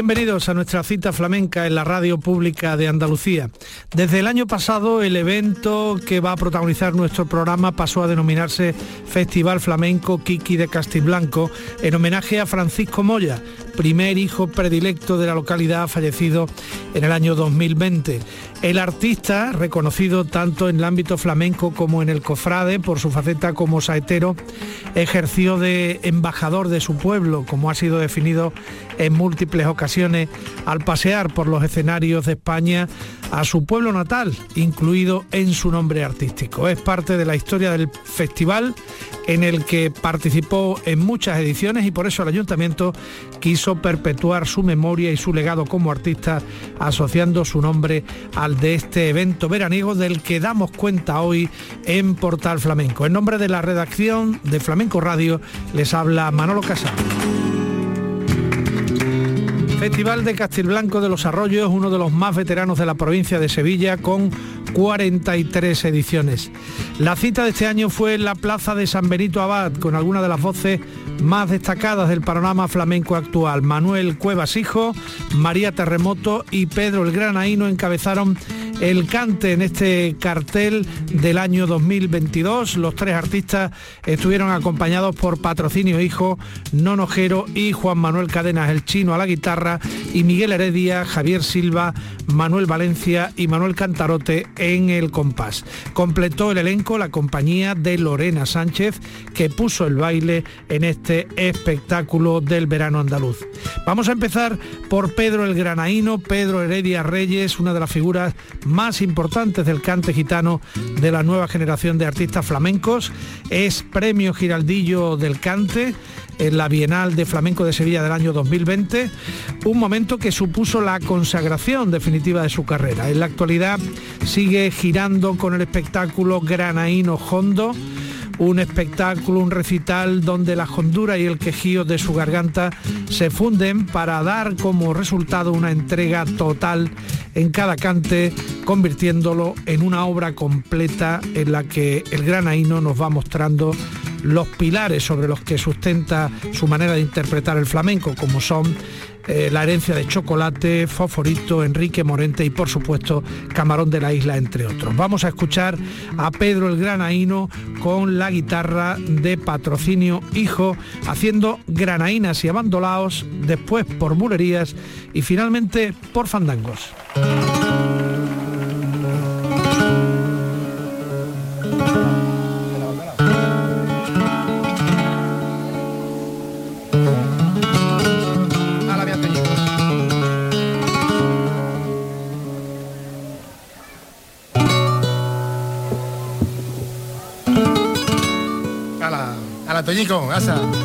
Bienvenidos a nuestra cita flamenca en la radio pública de Andalucía. Desde el año pasado el evento que va a protagonizar nuestro programa pasó a denominarse Festival Flamenco Kiki de Castiblanco en homenaje a Francisco Moya, primer hijo predilecto de la localidad fallecido en el año 2020. El artista, reconocido tanto en el ámbito flamenco como en el cofrade por su faceta como saetero, ejerció de embajador de su pueblo, como ha sido definido en múltiples ocasiones, al pasear por los escenarios de España a su pueblo natal, incluido en su nombre artístico. Es parte de la historia del festival en el que participó en muchas ediciones y por eso el ayuntamiento quiso perpetuar su memoria y su legado como artista asociando su nombre al de este evento veraniego del que damos cuenta hoy en Portal Flamenco. En nombre de la redacción de Flamenco Radio les habla Manolo Casado. Festival de Castilblanco de los Arroyos, uno de los más veteranos de la provincia de Sevilla, con 43 ediciones. La cita de este año fue en la plaza de San Benito Abad, con algunas de las voces más destacadas del panorama flamenco actual. Manuel Cuevas Hijo, María Terremoto y Pedro el Granaíno encabezaron el cante en este cartel del año 2022. Los tres artistas estuvieron acompañados por Patrocinio Hijo, Nonojero y Juan Manuel Cadenas, el chino a la guitarra, y Miguel Heredia, Javier Silva, Manuel Valencia y Manuel Cantarote en el compás. Completó el elenco la compañía de Lorena Sánchez, que puso el baile en este espectáculo del verano andaluz. Vamos a empezar por Pedro el Granaíno, Pedro Heredia Reyes, una de las figuras más importantes del cante gitano de la nueva generación de artistas flamencos. Es premio Giraldillo del Cante en la Bienal de Flamenco de Sevilla del año 2020, un momento que supuso la consagración definitiva de su carrera. En la actualidad sigue girando con el espectáculo Granaíno Hondo un espectáculo, un recital donde la hondura y el quejío de su garganta se funden para dar como resultado una entrega total en cada cante, convirtiéndolo en una obra completa en la que el granaíno nos va mostrando los pilares sobre los que sustenta su manera de interpretar el flamenco, como son eh, la herencia de Chocolate, Foforito, Enrique Morente y por supuesto Camarón de la Isla, entre otros. Vamos a escuchar a Pedro el Granaíno con la guitarra de patrocinio Hijo, haciendo granaínas y abandolaos, después por mulerías y finalmente por fandangos. Essa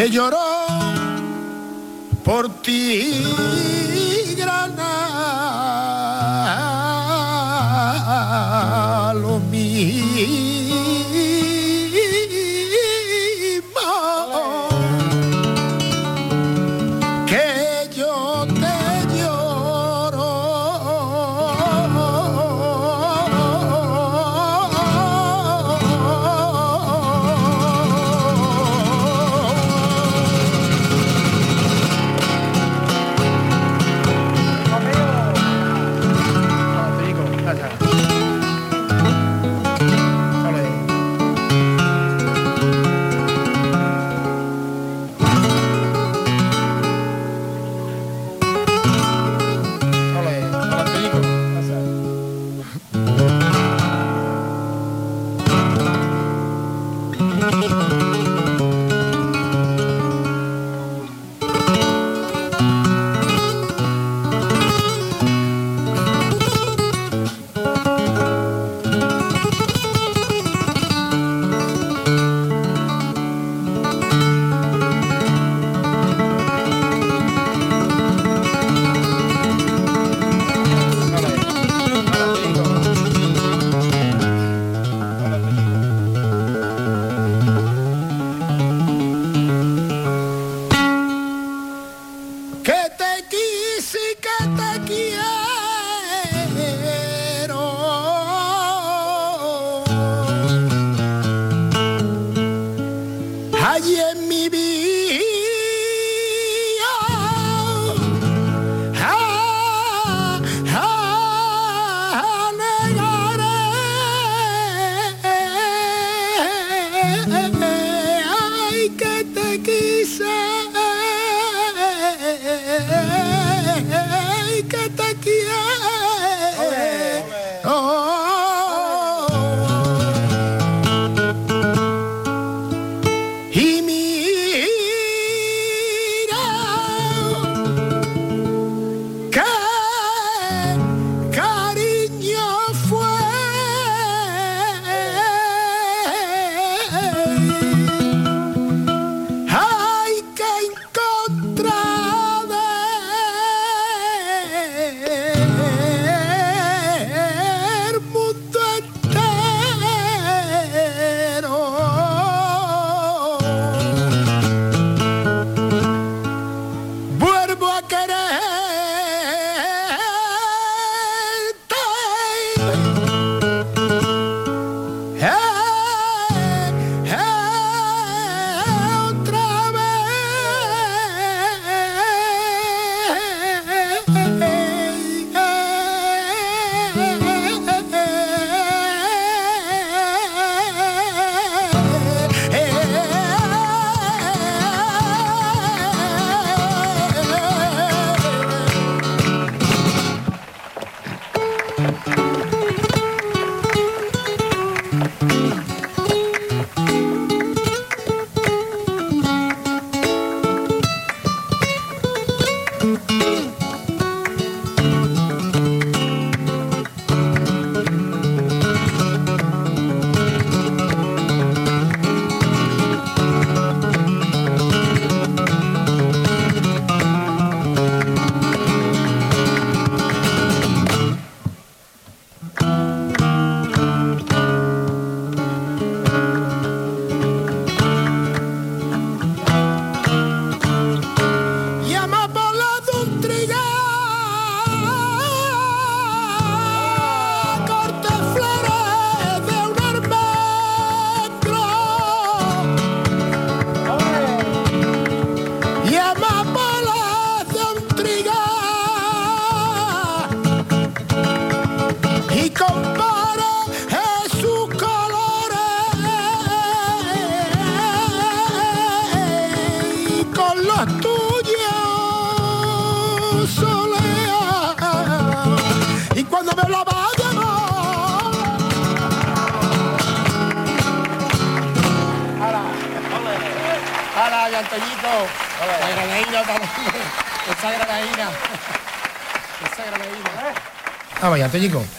que lloró por ti. Yeah. Hasta go.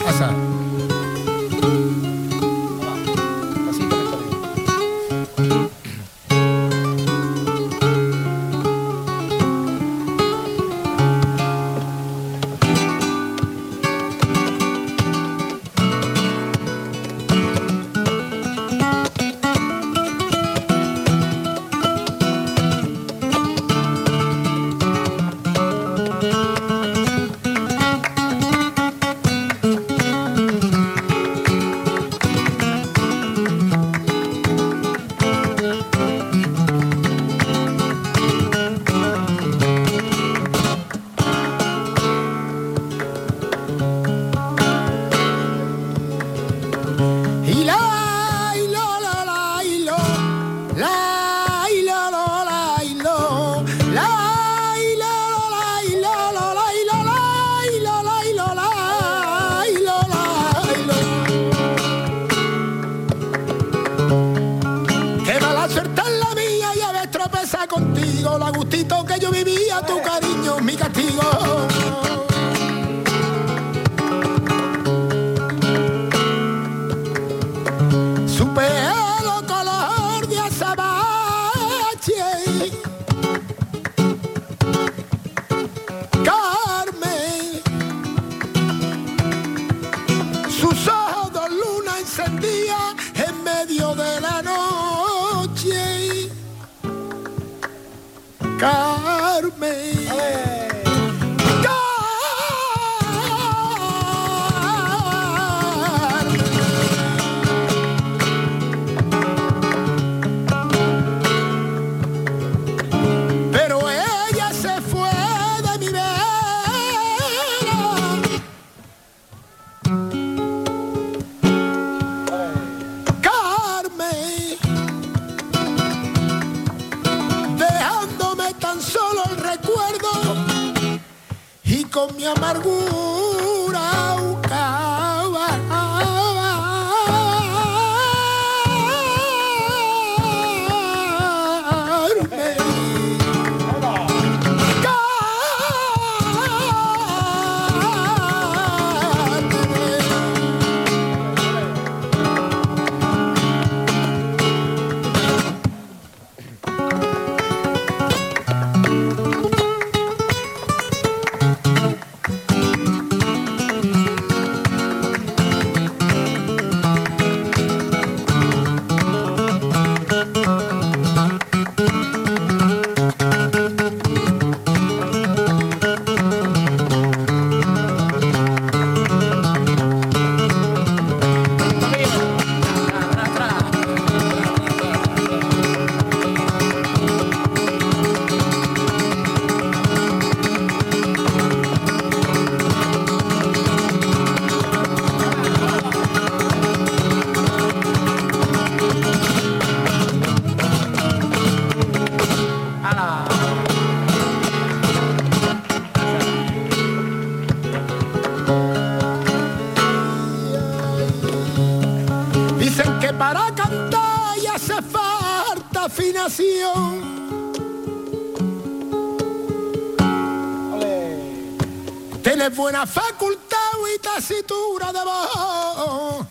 Y tacitura de voz.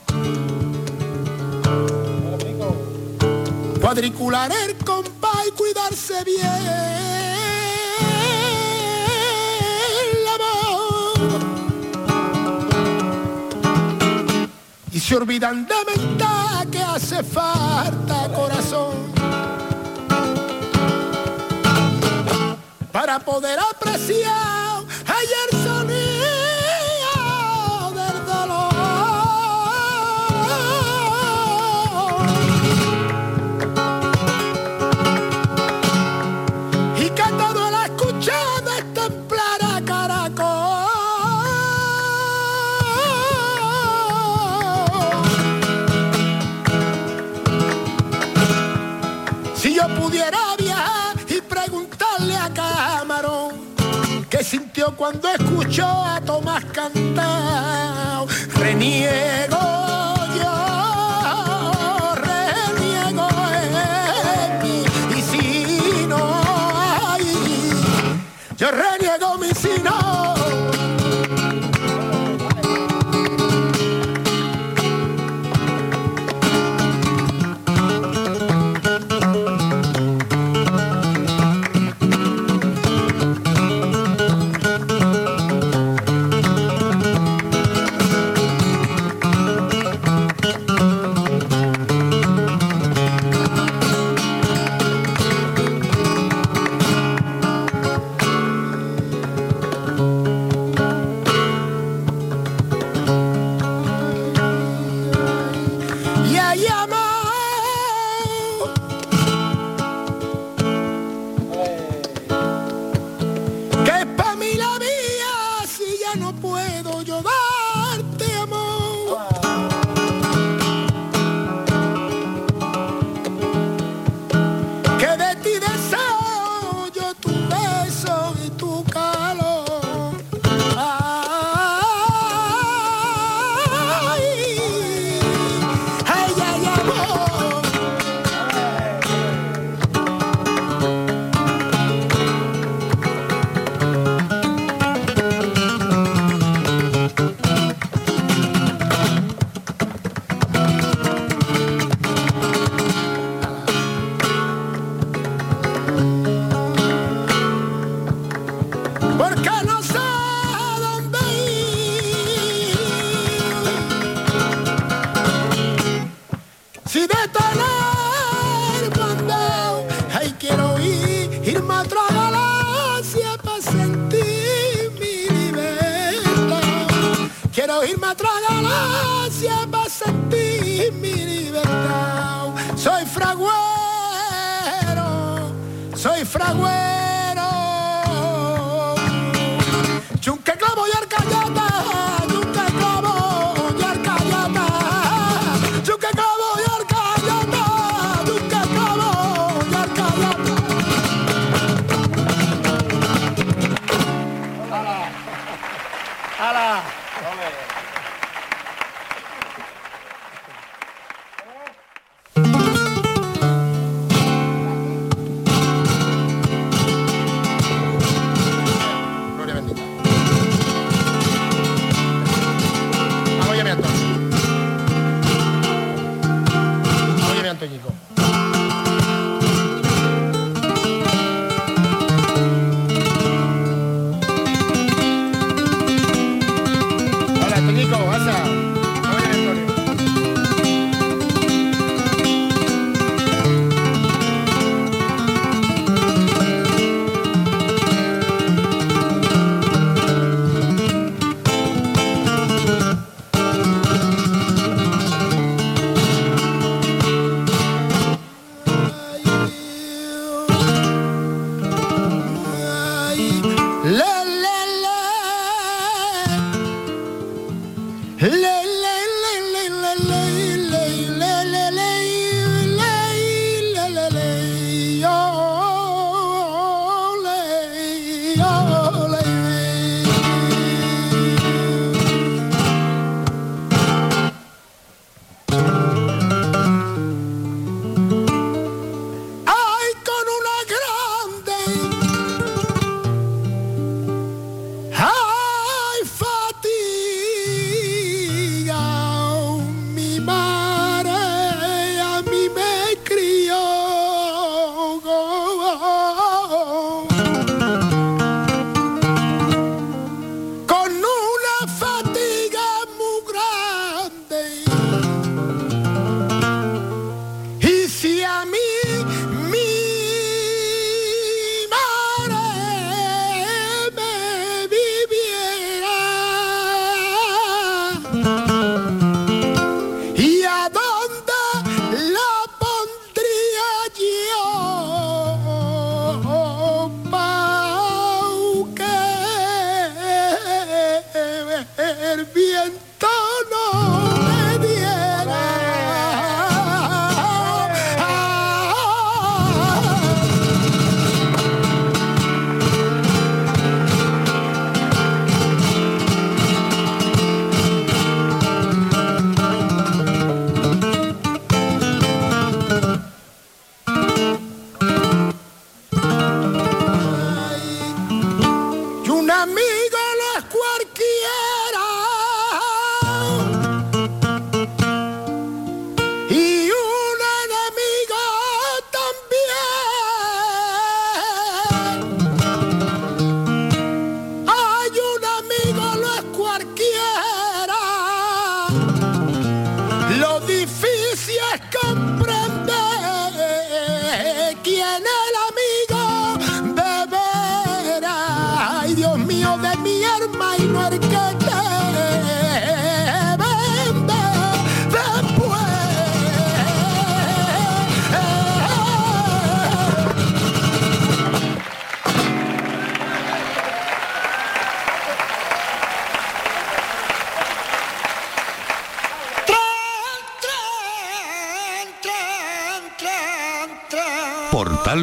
Cuadricular el compás y cuidarse bien la voz. Y se olvidan de mentar que hace falta corazón. Para poder apreciar cantar, Renier. 알아.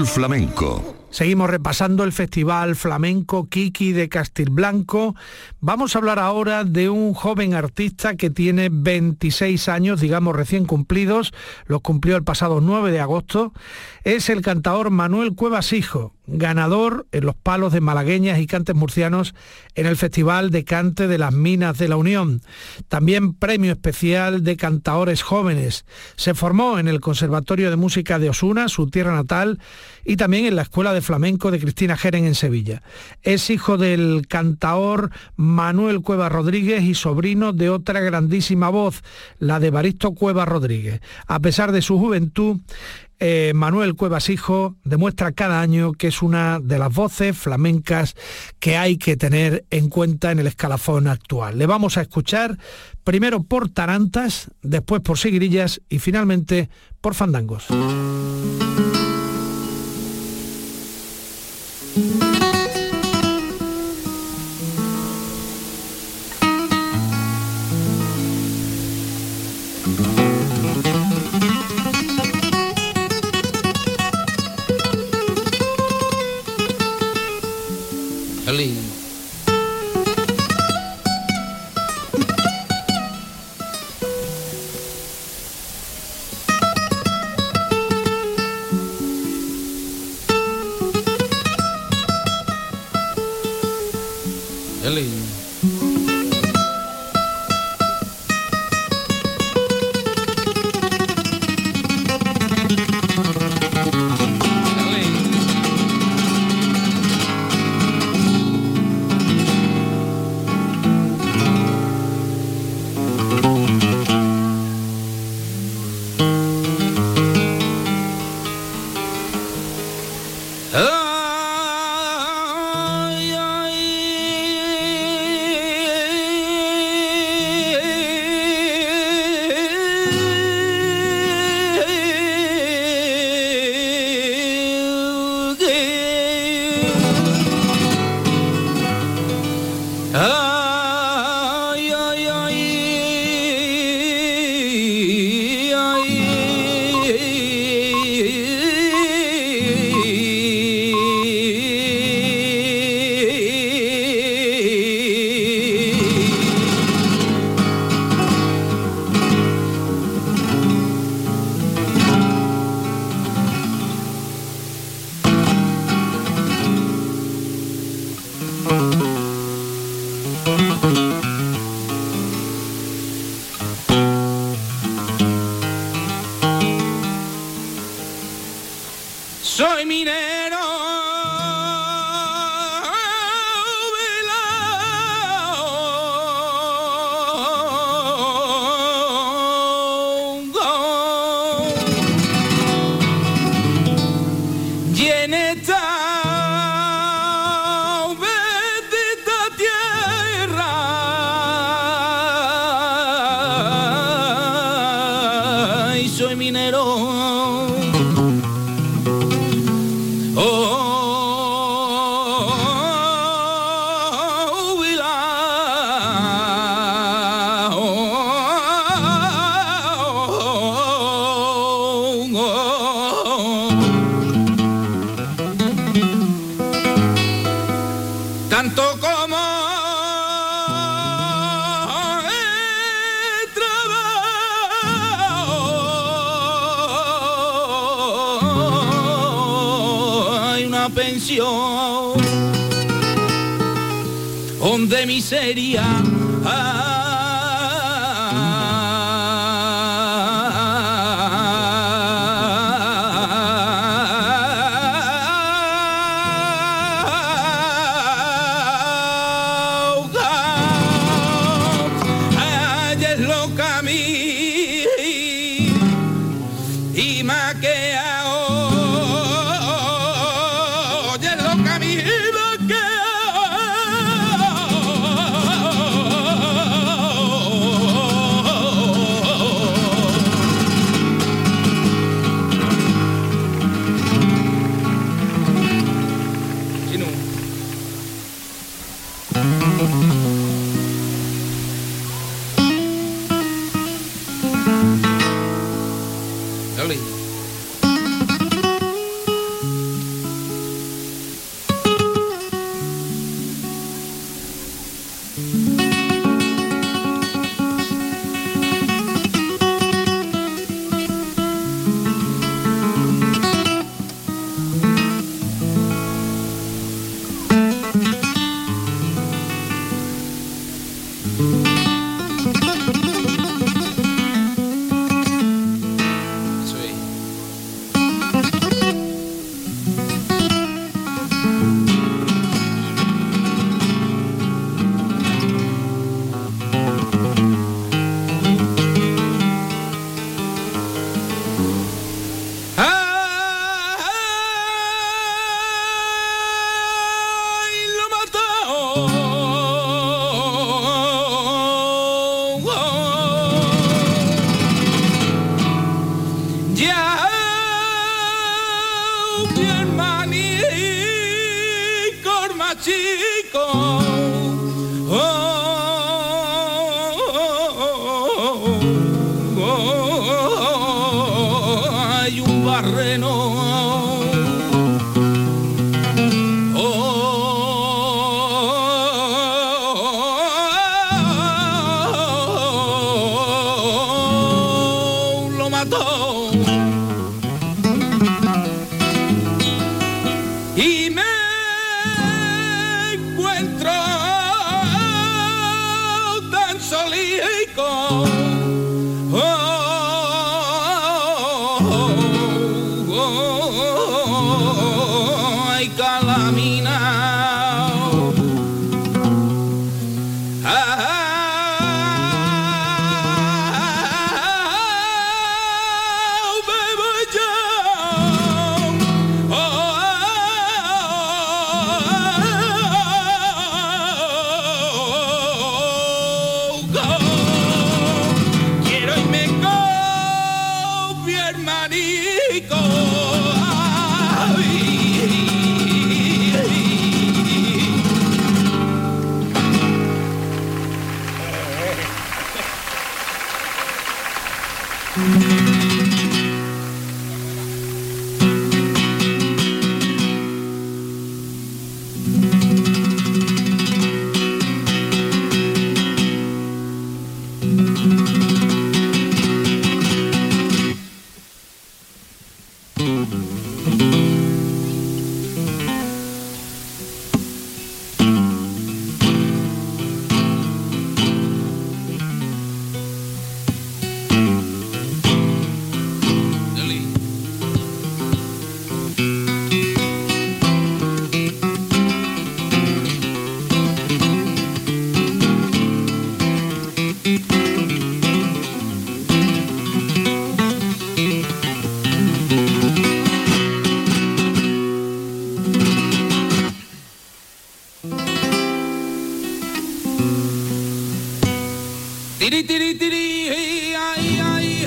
Flamenco Seguimos repasando el Festival Flamenco Kiki de Castilblanco. Vamos a hablar ahora de un joven artista que tiene 26 años, digamos recién cumplidos, los cumplió el pasado 9 de agosto. Es el cantador Manuel Cuevas Hijo, ganador en los palos de malagueñas y cantes murcianos en el Festival de Cante de las Minas de la Unión. También premio especial de cantaores jóvenes. Se formó en el Conservatorio de Música de Osuna, su tierra natal, y también en la Escuela de Flamenco de Cristina Jeren en Sevilla. Es hijo del cantaor Manuel Cueva Rodríguez y sobrino de otra grandísima voz, la de Baristo Cueva Rodríguez. A pesar de su juventud, eh, Manuel Cuevas Hijo demuestra cada año que es una de las voces flamencas que hay que tener en cuenta en el escalafón actual. Le vamos a escuchar primero por tarantas, después por seguirillas y finalmente por fandangos. De Early.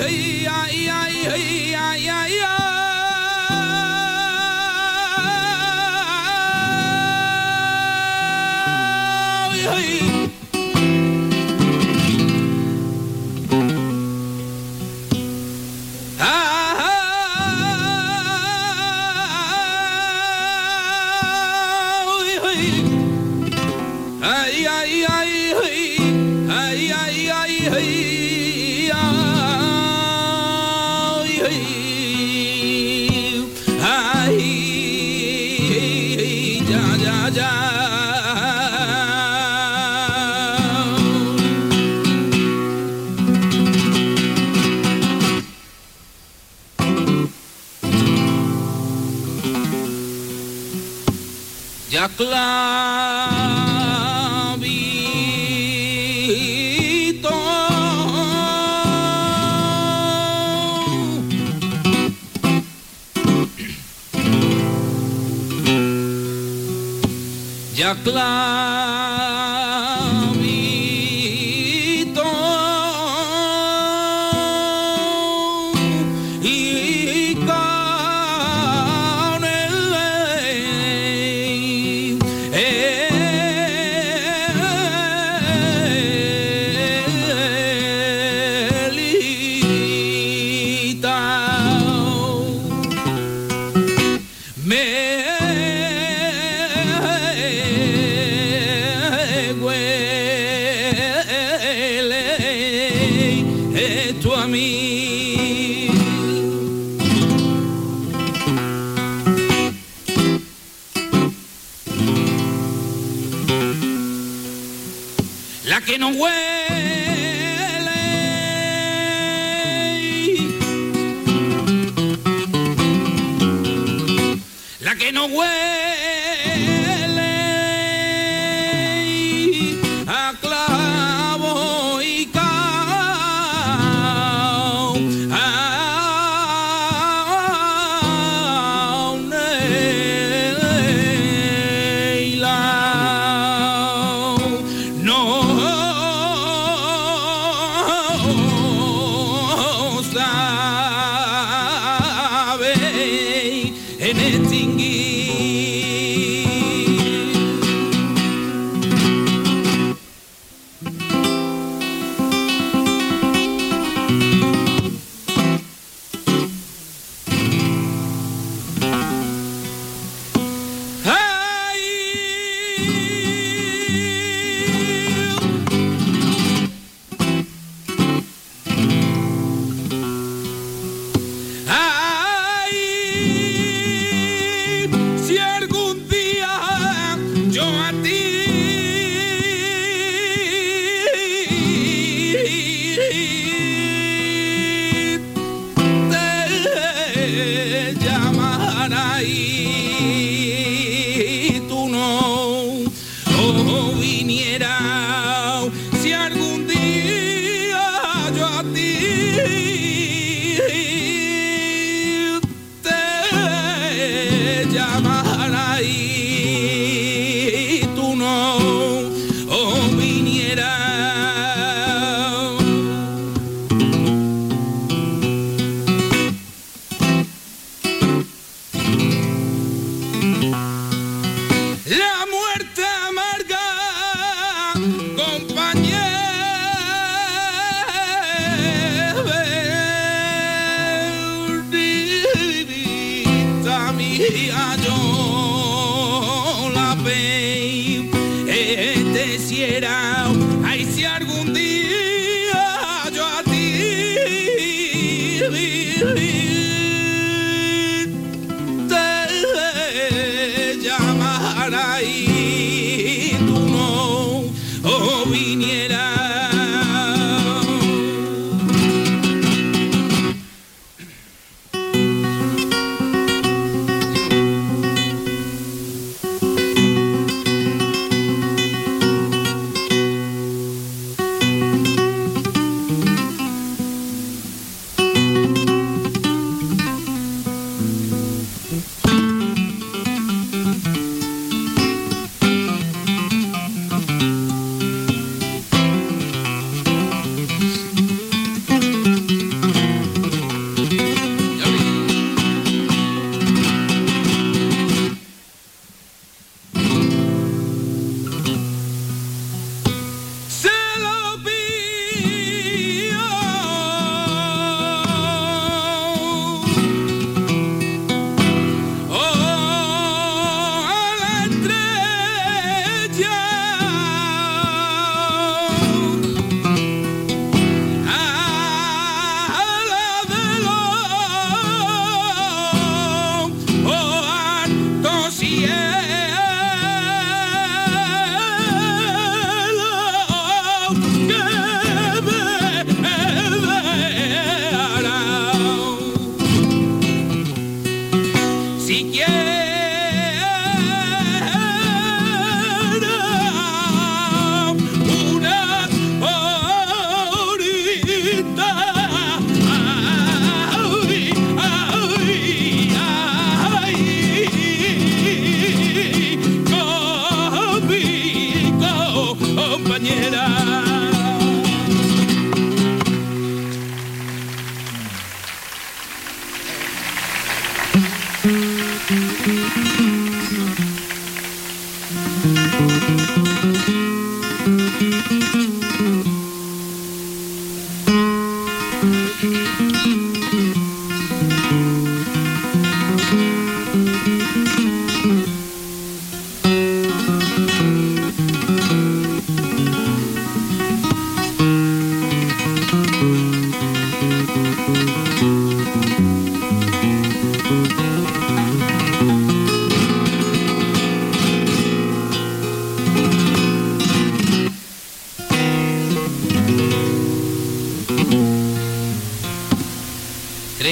Hey. clavito. Ya clavito. me.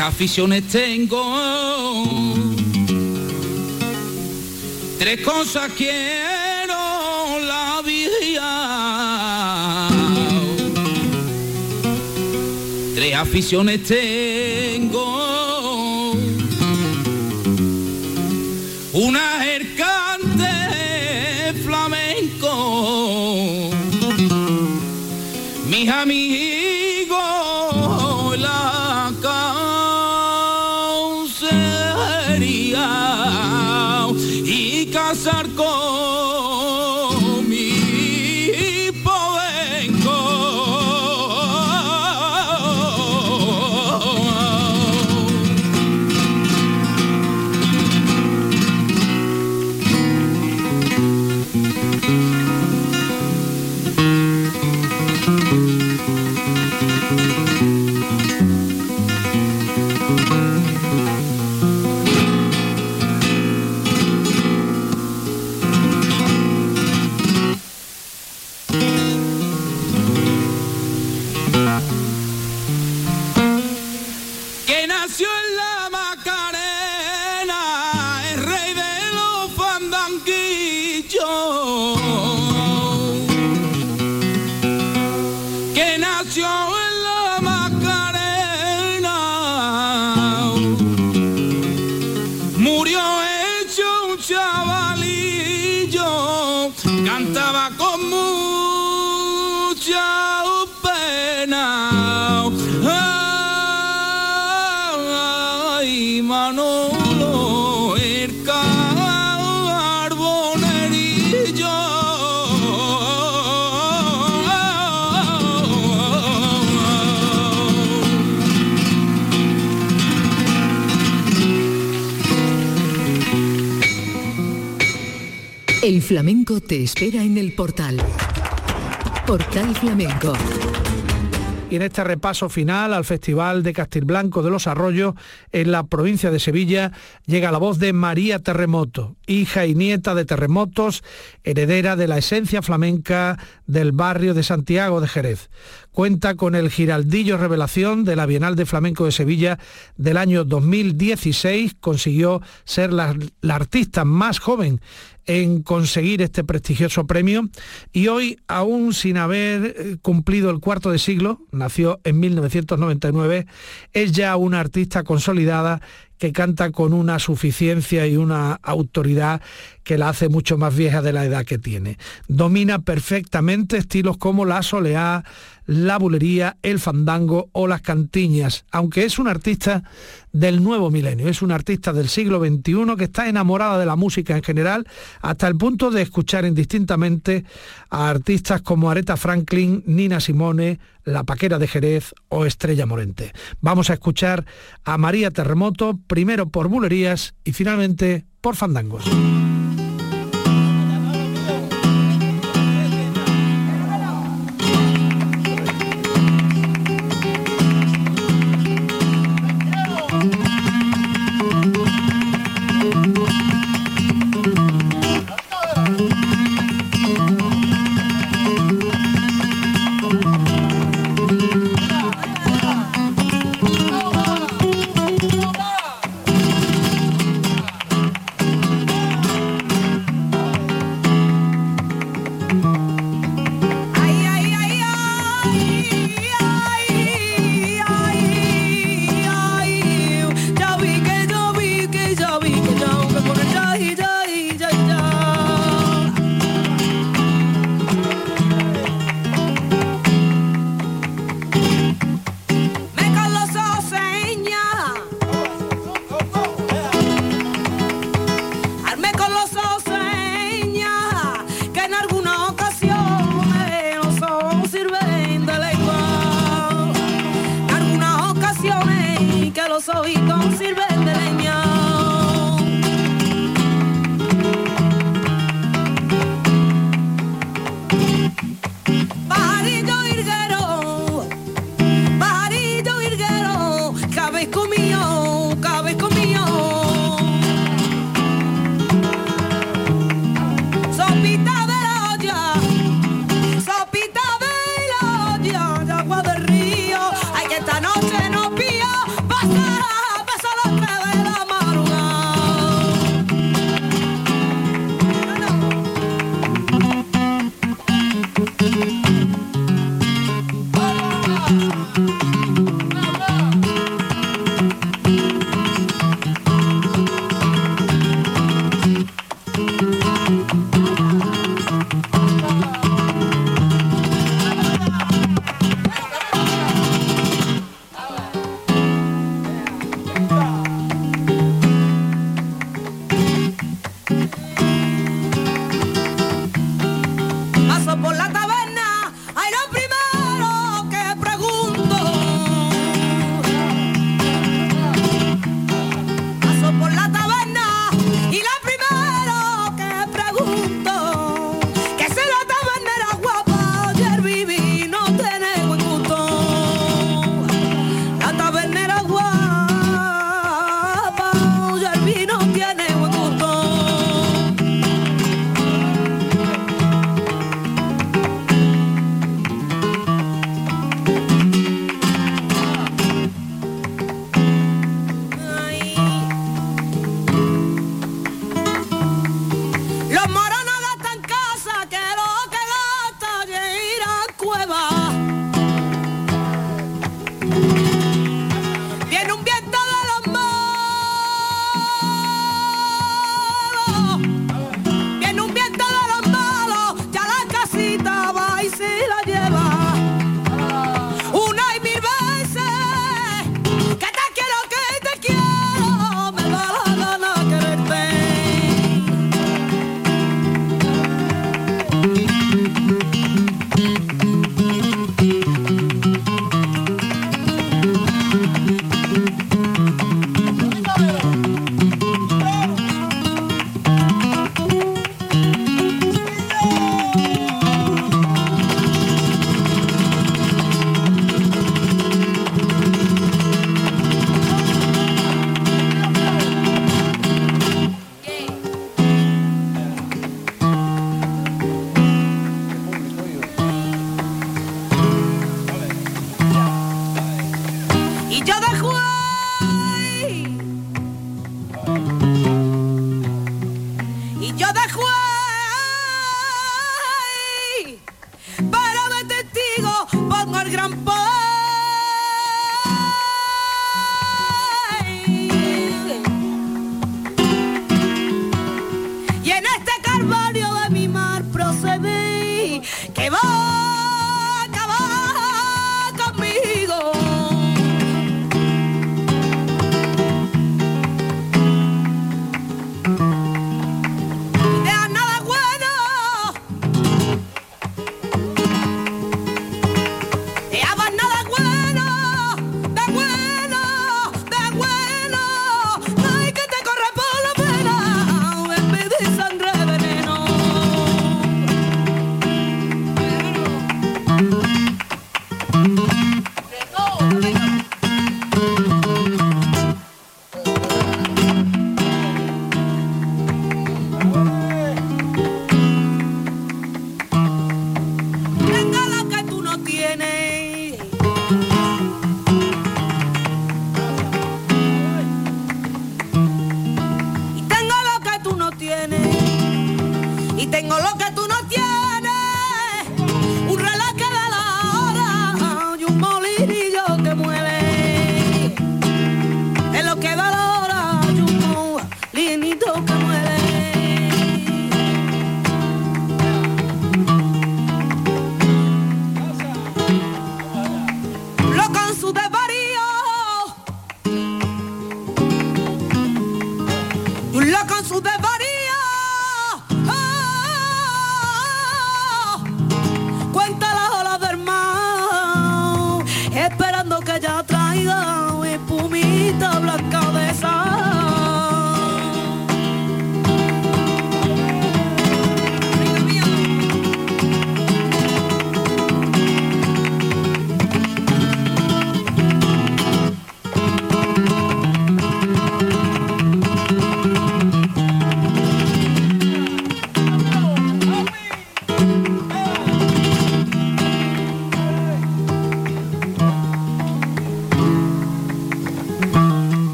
Aficiones tengo. Tres cosas quiero la vida. Tres aficiones tengo. Una cantaba con El flamenco te espera en el portal. Portal Flamenco. Y en este repaso final al Festival de Castilblanco de los Arroyos en la provincia de Sevilla llega la voz de María Terremoto, hija y nieta de terremotos, heredera de la esencia flamenca del barrio de Santiago de Jerez. Cuenta con el Giraldillo Revelación de la Bienal de Flamenco de Sevilla del año 2016. Consiguió ser la, artista más joven en conseguir este prestigioso premio y hoy, aún sin haber eh, cumplido el cuarto de siglo, nació en 1999, es ya una artista consolidada que canta con una suficiencia y una autoridad que la hace mucho más vieja de la edad que tiene. Domina perfectamente estilos como la soleá, la bulería, el fandango o las cantiñas, aunque es un artista del nuevo milenio, es un artista del siglo XXI que está enamorada de la música en general hasta el punto de escuchar indistintamente a artistas como Aretha Franklin, Nina Simone, La Paquera de Jerez o Estrella Morente. Vamos a escuchar a María Terremoto, primero por bulerías y finalmente por fandangos.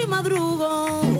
Y madrugo.